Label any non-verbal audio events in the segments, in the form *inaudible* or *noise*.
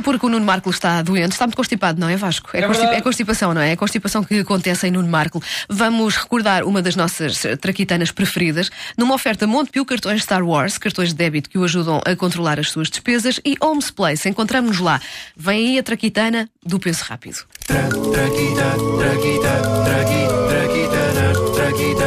E porque o Nuno Marco está doente, está muito constipado, não é, Vasco? É, É constip- é constipação, não é? É constipação que acontece em Nuno Marco. Vamos recordar uma das nossas eh, traquitanas preferidas numa oferta Montepio cartões Star Wars, cartões de débito que o ajudam a controlar as suas despesas e Homes Place. Encontramos-nos lá. Vem aí a traquitana do Penso Rápido. Esta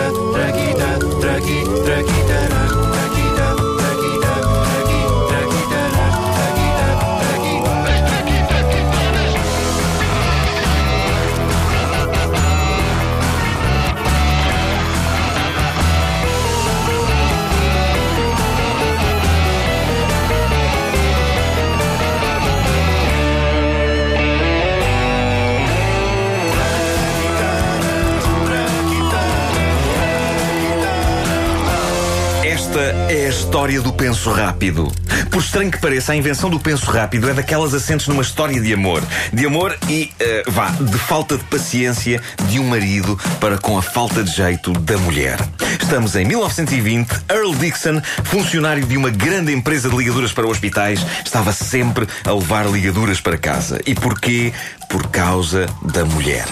é a história do penso rápido. Por estranho que pareça, a invenção do penso rápido é daquelas assentes numa história de amor. De amor e, eh, vá, de falta de paciência de um marido para com a falta de jeito da mulher. Estamos em 1920. Earl Dixon, funcionário de uma grande empresa de ligaduras para hospitais, estava sempre a levar ligaduras para casa. E porquê? Por causa da mulher.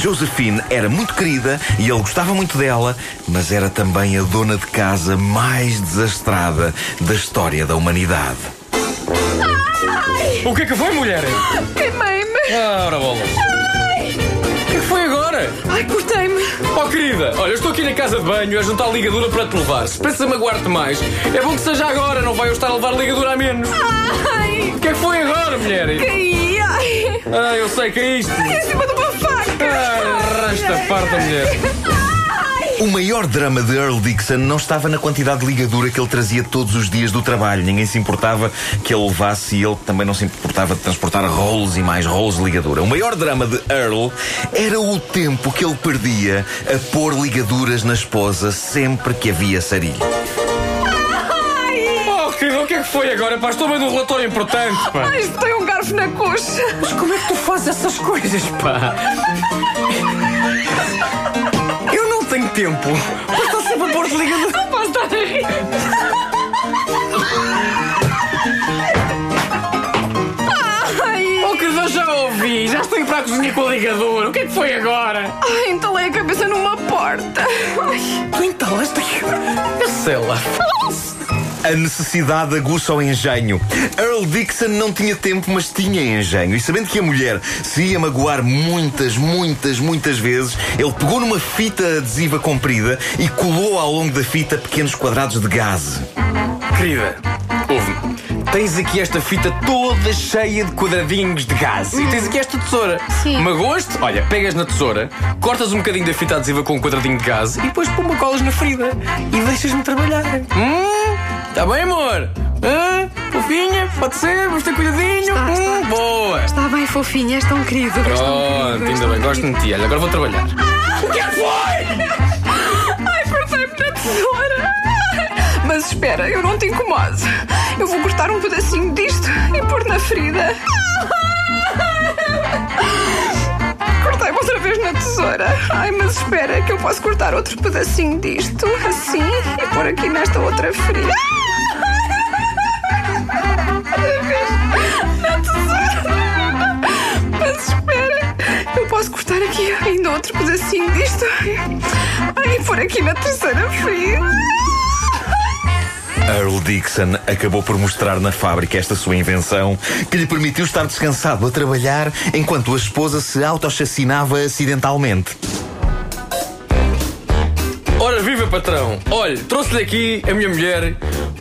Josephine era muito querida e ele gostava muito dela, mas era também a dona de casa mais desastrada da história da humanidade. O que é que foi, mulher? Queimei-me! Ora, bolas. O que é que foi agora? Ai, cortei-me! Oh, querida, olha, eu estou aqui na casa de banho a juntar a ligadura para te levar. Se pensa magoar-te mais, é bom que seja agora, não vai eu estar a levar a ligadura a menos. Ai, O que é que foi agora, mulher? caí! Ai, Ah, eu sei que é isto. em cima de uma faca! Ah, rasta parta, mulher. O maior drama de Earl Dixon não estava na quantidade de ligadura que ele trazia todos os dias do trabalho. Ninguém se importava que ele levasse e ele também não se importava de transportar rolos e mais rolos de ligadura. O maior drama de Earl era o tempo que ele perdia a pôr ligaduras na esposa sempre que havia sarilho. Oh, querida, o que é que foi agora? Pá, estou bem num relatório importante, pá. Ai, tem um garfo na coxa! Mas como é que tu fazes essas coisas, pá? *laughs* Tempo. Mas estou sempre a pôr-te ligadura. Não posso estar a rir! Ai, Oh, querida, eu já ouvi. Já estou a ir para a cozinha com a ligadura. O que é que foi agora? ai, entalei a cabeça numa porta! Ai, Tu entalaste aqui. Eu sei lá. A necessidade aguça o engenho. Earl Dixon não tinha tempo, mas tinha engenho. E sabendo que a mulher se ia magoar muitas, muitas, muitas vezes, ele pegou numa fita adesiva comprida e colou ao longo da fita pequenos quadrados de gás. Querida, ouve-me. Tens aqui esta fita toda cheia de quadradinhos de gás. E tens aqui esta tesoura. Sim. Magoas-te? Olha, pegas na tesoura, cortas um bocadinho da fita adesiva com um quadradinho de gás e depois pôr uma colas na ferida. E deixas-me trabalhar. Hum? Tá bem, amor? Fofinha? Pode ser? Vamos ter cuidadinho? Está, hum, está. boa! está bem fofinha, és tão querido! Pronto, és ainda bem, gosto querido. de ti. Olha, agora vou trabalhar. O que é que foi? Ai, cortei-me na tesoura! Mas espera, eu não te incomodo. Eu vou cortar um pedacinho disto e pôr na ferida. Na tesoura. Ai, mas espera, que eu posso cortar outro pedacinho disto, assim, e pôr aqui nesta outra ferida. Mas espera, eu posso cortar aqui ainda outro pedacinho disto. Ai, e pôr aqui na terceira ferida. Earl Dixon acabou por mostrar na fábrica esta sua invenção que lhe permitiu estar descansado a trabalhar enquanto a esposa se autochacinava acidentalmente. Patrão! Olha, trouxe-lhe aqui a minha mulher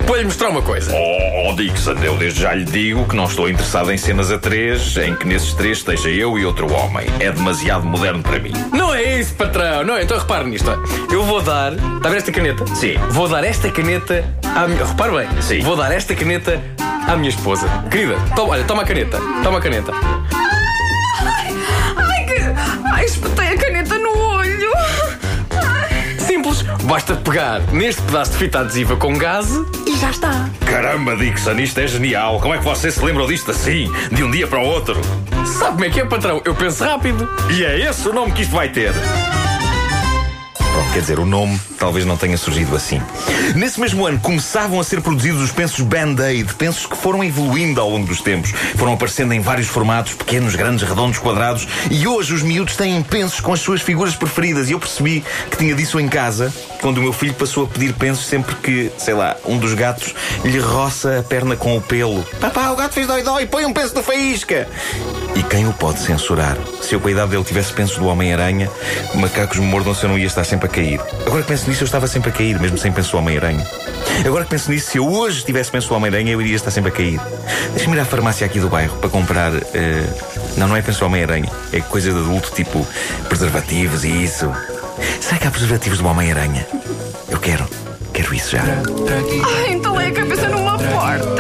para lhe mostrar uma coisa. Oh, Dixon, eu desde já lhe digo que não estou interessado em cenas a três em que nesses três esteja eu e outro homem. É demasiado moderno para mim. Não é isso, patrão! Não é? Então repare nisto. Eu vou dar. Está a ver esta caneta? Sim. Vou dar esta caneta à minha. Repare bem. Sim. Vou dar esta caneta à minha esposa. Querida, toma, olha, toma a caneta. Toma a caneta. Basta pegar neste pedaço de fita adesiva com gás e já está. Caramba, Dixon, isto é genial. Como é que você se lembrou disto assim, de um dia para o outro? Sabe como é que é, patrão? Eu penso rápido. E é esse o nome que isto vai ter. Quer dizer, o nome talvez não tenha surgido assim. Nesse mesmo ano começavam a ser produzidos os pensos Band-Aid, pensos que foram evoluindo ao longo dos tempos. Foram aparecendo em vários formatos, pequenos, grandes, redondos, quadrados, e hoje os miúdos têm pensos com as suas figuras preferidas. E eu percebi que tinha disso em casa quando o meu filho passou a pedir pensos sempre que, sei lá, um dos gatos lhe roça a perna com o pelo. Papá, o gato fez dói-dói, põe um penso do faísca! E quem o pode censurar? Se eu com a idade dele tivesse pensos do Homem-Aranha, macacos me mordam se eu não ia estar sempre a cair. Agora que penso nisso, eu estava sempre a cair, mesmo sem penso do Homem-Aranha. Agora que penso nisso, se eu hoje tivesse penso do Homem-Aranha, eu iria estar sempre a cair. Deixa-me ir à farmácia aqui do bairro para comprar. eh, Não, não é penso do Homem-Aranha. É coisa de adulto, tipo preservativos e isso. Será que há preservativos do Homem-Aranha? Eu quero. Quero isso já. Ai, entalei a cabeça numa porta.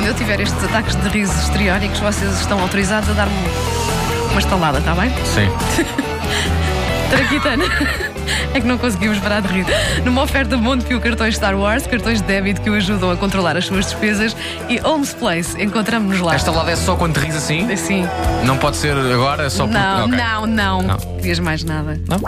Quando eu tiver estes ataques de risos histriónicos, vocês estão autorizados a dar-me uma estalada, está bem? Sim. *laughs* Traquitana. É que não conseguimos parar de rir. Numa oferta Montepio cartões Star Wars, cartões de débito que o ajudam a controlar as suas despesas e Homes Place. Encontramos-nos lá. Esta lado é só quando te ris assim? Sim. Não pode ser agora, é só porque. Não, Ok. não, não, Não. Querias mais nada. Não?